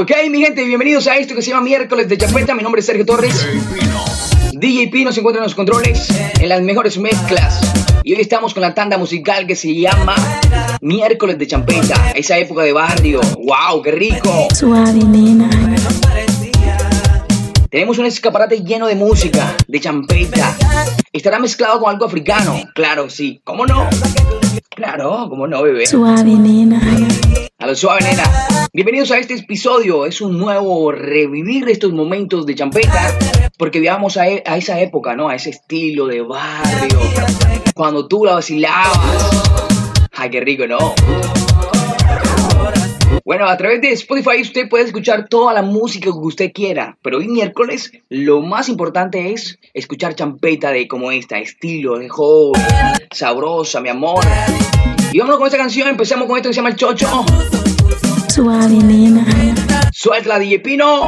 Ok, mi gente, bienvenidos a esto que se llama Miércoles de Chapeta. Mi nombre es Sergio Torres. DJ Pino se encuentra en los controles, en las mejores mezclas. Y hoy estamos con la tanda musical que se llama Miércoles de Champeta, esa época de barrio. ¡Wow, qué rico! Suave, nena. Tenemos un escaparate lleno de música, de champeta. ¿Estará mezclado con algo africano? Claro, sí. ¿Cómo no? Claro, ¿cómo no, bebé? Suave, nena. A la suave nena. Bienvenidos a este episodio. Es un nuevo revivir estos momentos de champeta. Porque viajamos a, e, a esa época, ¿no? A ese estilo de barrio. Cuando tú la vacilabas. Ay, qué rico, ¿no? Bueno, a través de Spotify usted puede escuchar toda la música que usted quiera, pero hoy miércoles lo más importante es escuchar champeta de como esta, estilo, de joven, sabrosa, mi amor. Y vámonos con esta canción, empezamos con esto que se llama El Chocho. Suave, nena. Suelta, DJ Pino.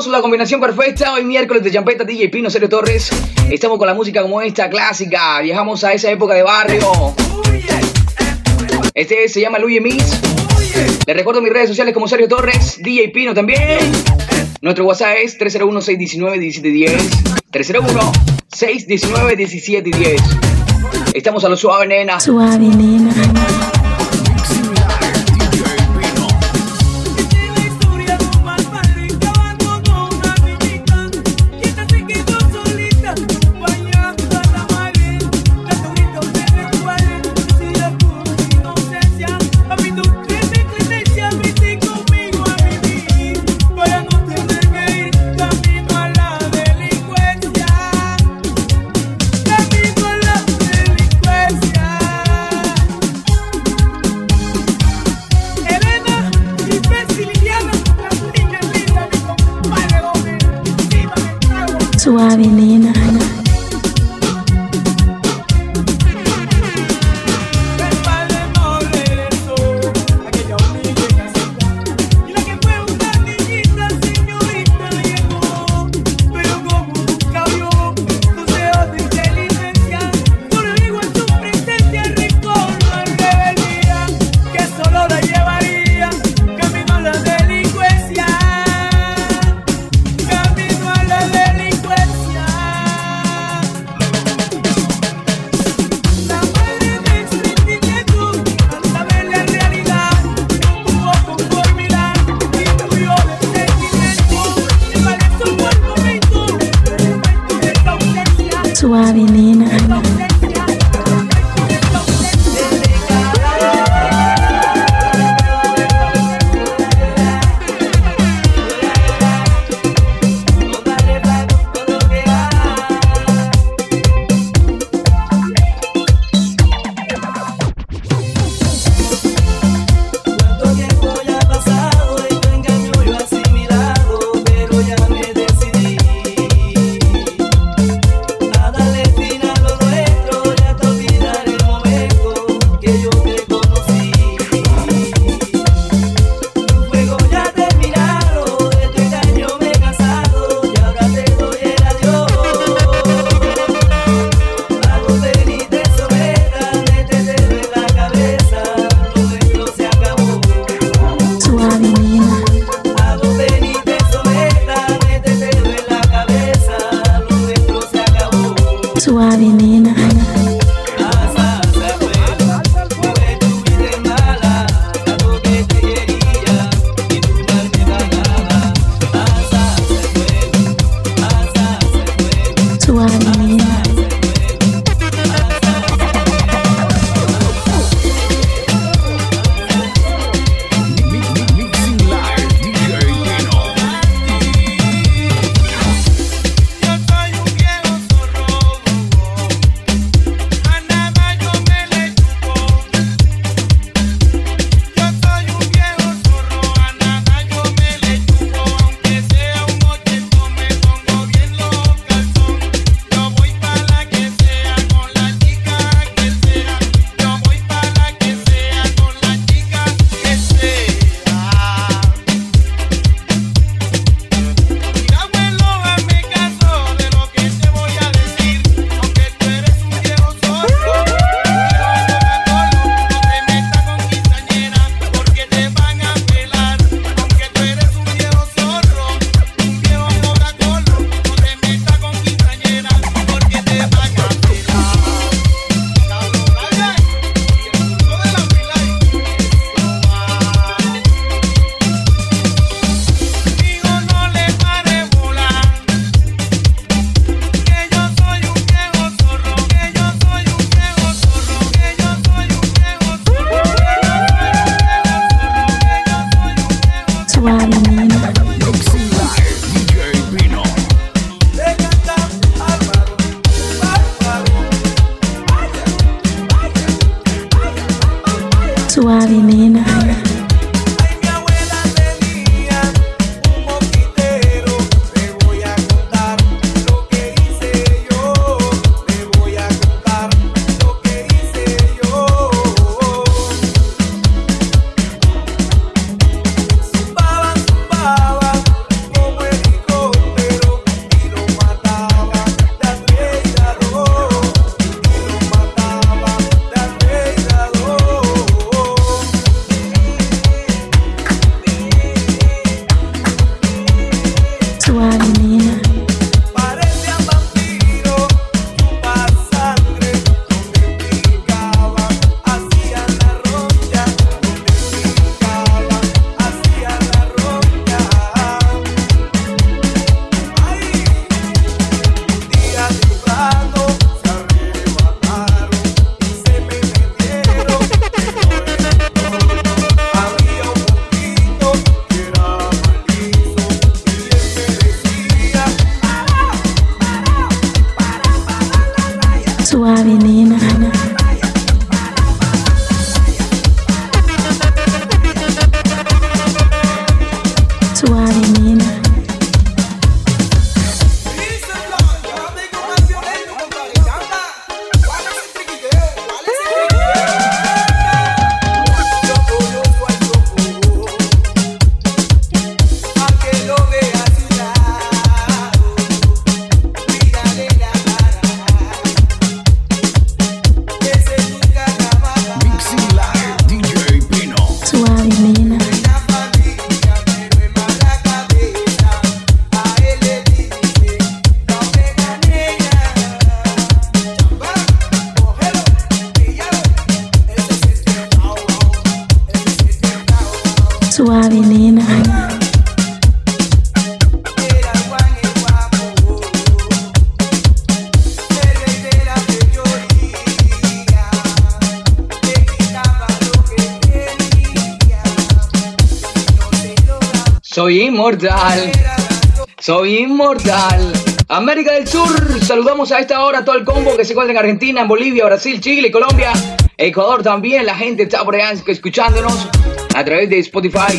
tenemos la combinación perfecta hoy miércoles de champeta DJ Pino Sergio Torres. Estamos con la música como esta clásica. Viajamos a esa época de barrio. Este se llama Luigi Mix. Les recuerdo mis redes sociales como Sergio Torres, DJ Pino también. Nuestro WhatsApp es 301-619-1710. 301-619-1710. Estamos a lo suave, nena. Suave, nena. Inmortal. Soy inmortal. América del Sur, saludamos a esta hora a todo el combo que se encuentra en Argentina, en Bolivia, Brasil, Chile, Colombia, Ecuador también. La gente está por allá escuchándonos a través de Spotify.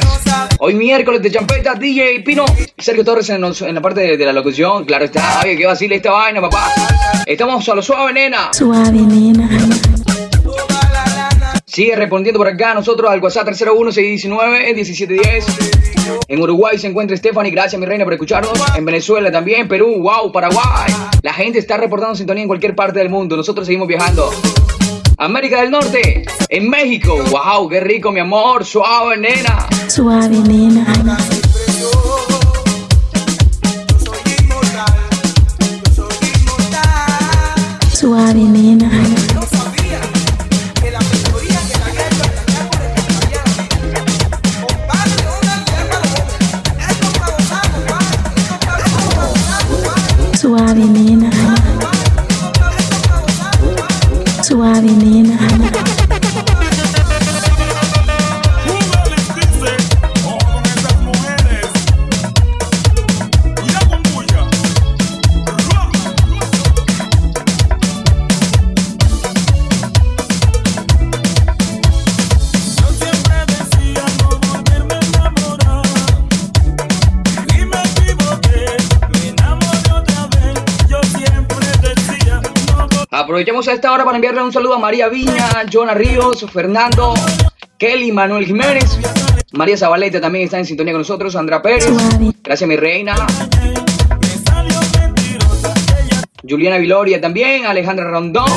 Hoy miércoles de champeta, DJ Pino, Sergio Torres en, en la parte de, la locución. Claro está, oye, que vacile esta vaina, papá. Estamos a lo suave, nena. Suave, nena. Sigue respondiendo por acá nosotros al WhatsApp 301-619-1710. En Uruguay se encuentra Stephanie, gracias mi reina por escucharnos. En Venezuela también, Perú, wow, Paraguay. La gente está reportando sintonía en cualquier parte del mundo. Nosotros seguimos viajando. América del Norte, en México, wow, qué rico mi amor, suave nena. Suave, nena. Aprovechamos a esta hora para enviarle un saludo a María Viña, Jonah Ríos, Fernando, Kelly, Manuel Jiménez, María Zabaleta también está en sintonía con nosotros, Sandra Pérez, gracias mi reina, Juliana Viloria también, Alejandra Rondón,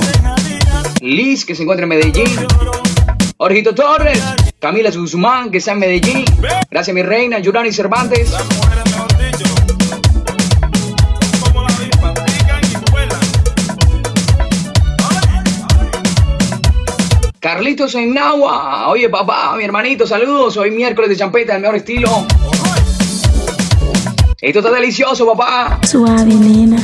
Liz que se encuentra en Medellín, Jorgito Torres, Camila Guzmán que está en Medellín, gracias mi reina, Yurani Cervantes, Carlitos en Nahua, oye papá, mi hermanito, saludos, hoy miércoles de champeta, el mejor estilo. Esto está delicioso, papá. Suave, nena.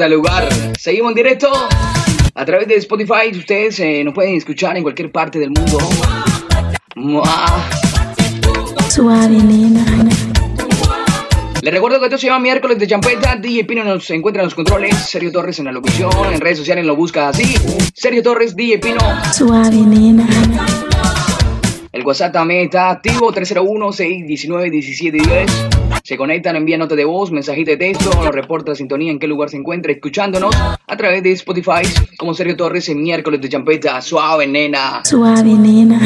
El lugar, seguimos en directo a través de Spotify. Ustedes eh, nos pueden escuchar en cualquier parte del mundo. Mua. Suave nena. Les recuerdo que esto se llama miércoles de champeta. DJ Pino nos encuentra en los controles. Sergio Torres en la locución. En redes sociales lo busca así. Sergio Torres, DJ Pino. Suave nena. El WhatsApp también está activo. 301-619-1710. Se conectan, envían nota de voz, mensajito de texto, nos reporta la sintonía en qué lugar se encuentra escuchándonos a través de Spotify como Sergio Torres en miércoles de champeta. Suave, nena. Suave nena.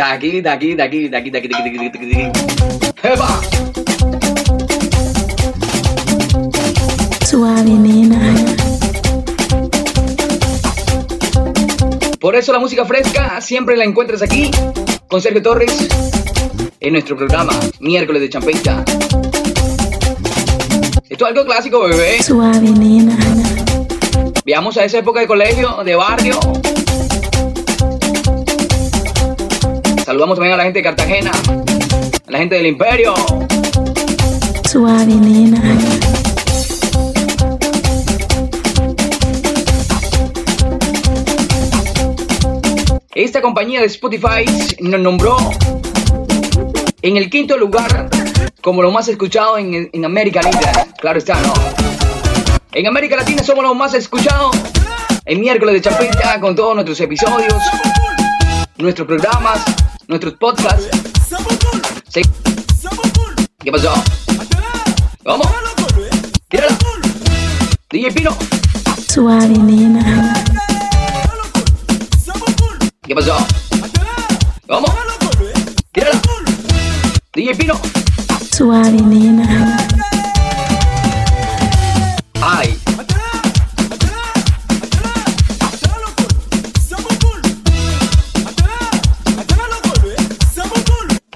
Aquí, está aquí, está aquí, está aquí. ¡Epa! Suave nena. Por eso la música fresca siempre la encuentras aquí con Sergio Torres en nuestro programa Miércoles de Champeta. Esto es algo clásico, bebé. Suave nena. Veamos a esa época de colegio, de barrio. Saludamos también a la gente de Cartagena, a la gente del Imperio. Suave nena. Esta compañía de Spotify nos nombró en el quinto lugar como lo más escuchado en, en América Latina. Claro está, ¿no? En América Latina somos los más escuchados en miércoles de Chapita con todos nuestros episodios, nuestros programas, nuestros podcasts. Sí. ¿Qué pasó? ¿Cómo? Tírala. DJ Pino. Suave nena. ¿Qué pasó? ¿Cómo? Tírala. DJ Pino. Suave nena.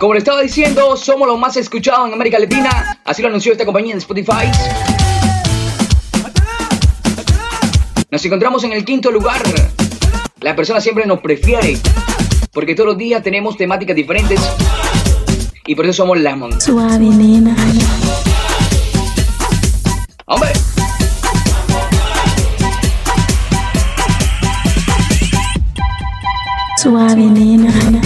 Como le estaba diciendo, somos los más escuchados en América Latina. Así lo anunció esta compañía en Spotify. Nos encontramos en el quinto lugar. La persona siempre nos prefiere. Porque todos los días tenemos temáticas diferentes. Y por eso somos Lemon. Suave nena, ¡Hombre! suave nena,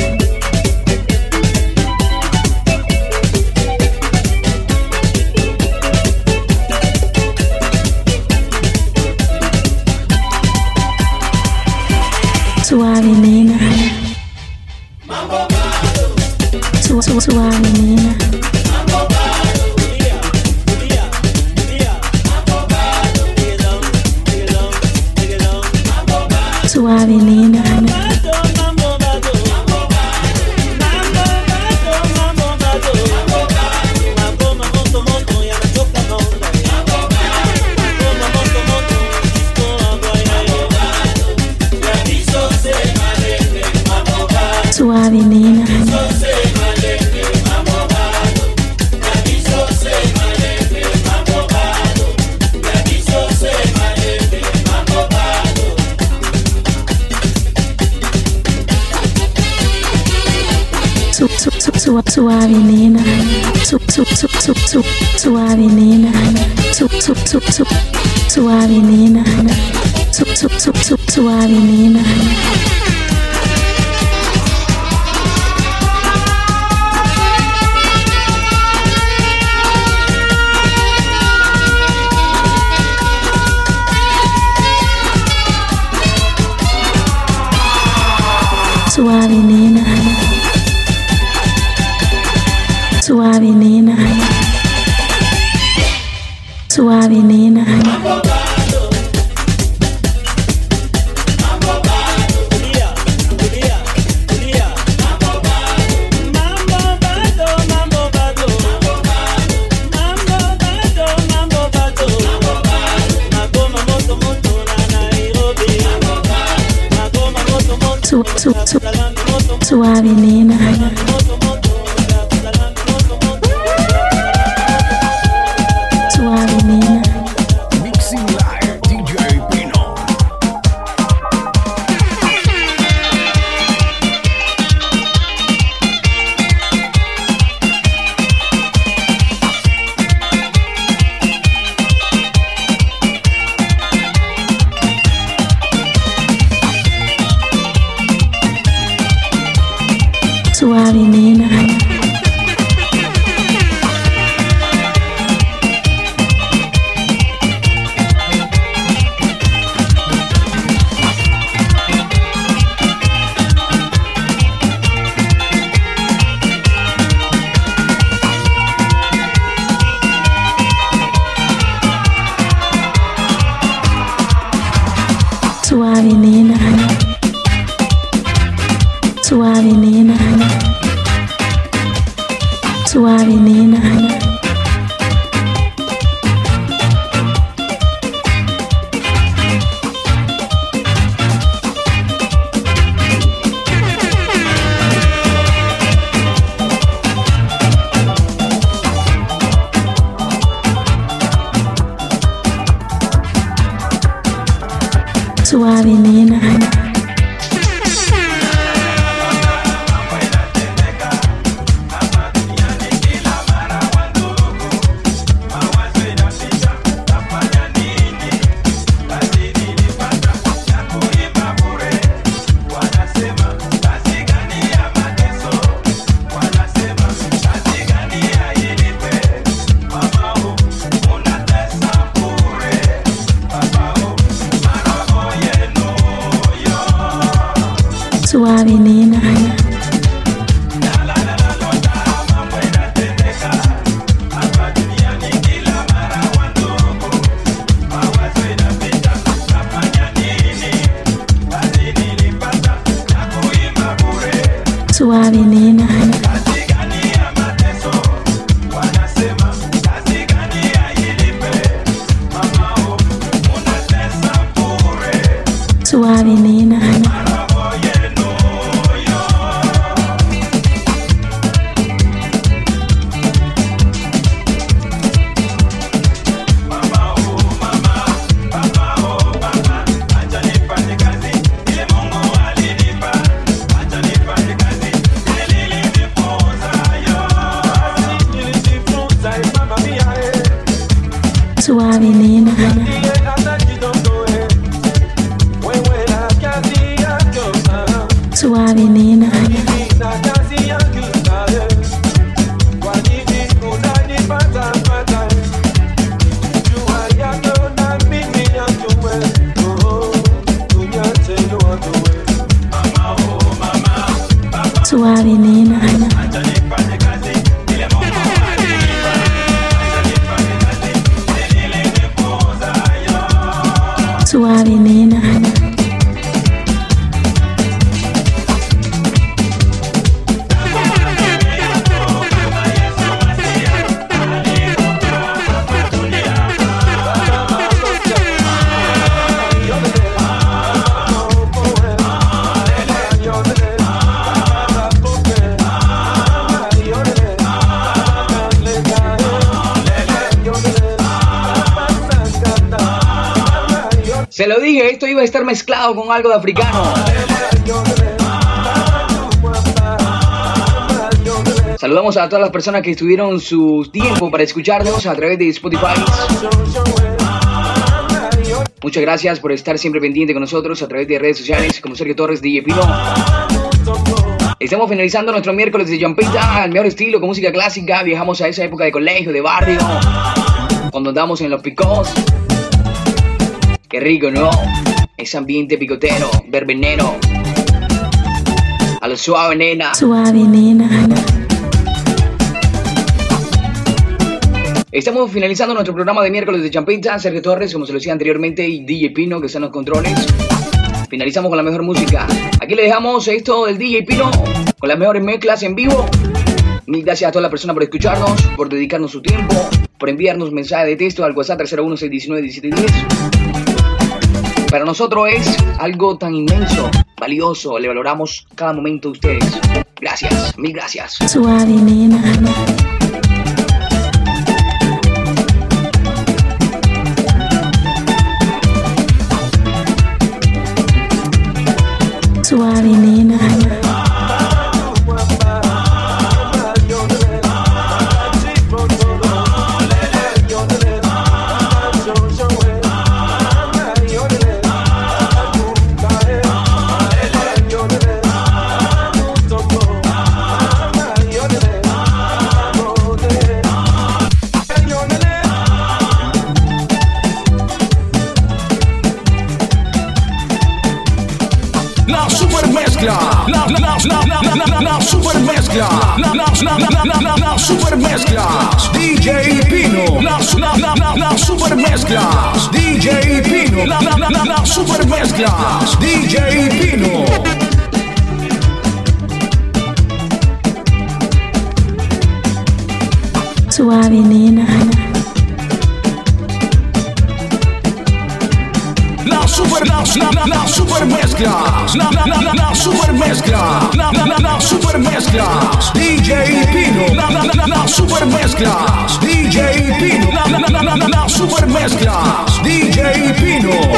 suave nena, su, su, su, su- suave nena, su, su, su, su- suave nena. suavemente. สุวารีนีนะคะ Suave nena. Estar mezclado con algo de africano. Saludamos a todas las personas que estuvieron su tiempo para escucharnos a través de Spotify. Muchas gracias por estar siempre pendiente con nosotros a través de redes sociales como Sergio Torres, DJ Pino. Estamos finalizando nuestro miércoles de Jumpita, al mejor estilo con música clásica. Viajamos a esa época de colegio, de barrio, cuando andamos en los picos. Qué rico, ¿no? Ese ambiente picotero, verbenero. A lo suave, nena. Suave nena. Estamos finalizando nuestro programa de miércoles de Champita. Sergio Torres, como se lo decía anteriormente, y DJ Pino, que están los controles. Finalizamos con la mejor música. Aquí le dejamos esto del DJ Pino, con las mejores mezclas en vivo. Mil gracias a todas las personas por escucharnos, por dedicarnos su tiempo, por enviarnos mensajes de texto al WhatsApp 301-619-1710. Para nosotros es algo tan inmenso, valioso, le valoramos cada momento de ustedes. Gracias, mil gracias. Super mezcla, DJ Pino. Suave nena. La super, la, la, la, super mezcla, la, la, la, la, super mezcla, la, la, la, la super mezcla, DJ Pino, la, la, la, la, super mezcla, DJ Pino, la, la, la, la super mezcla, DJ Pino.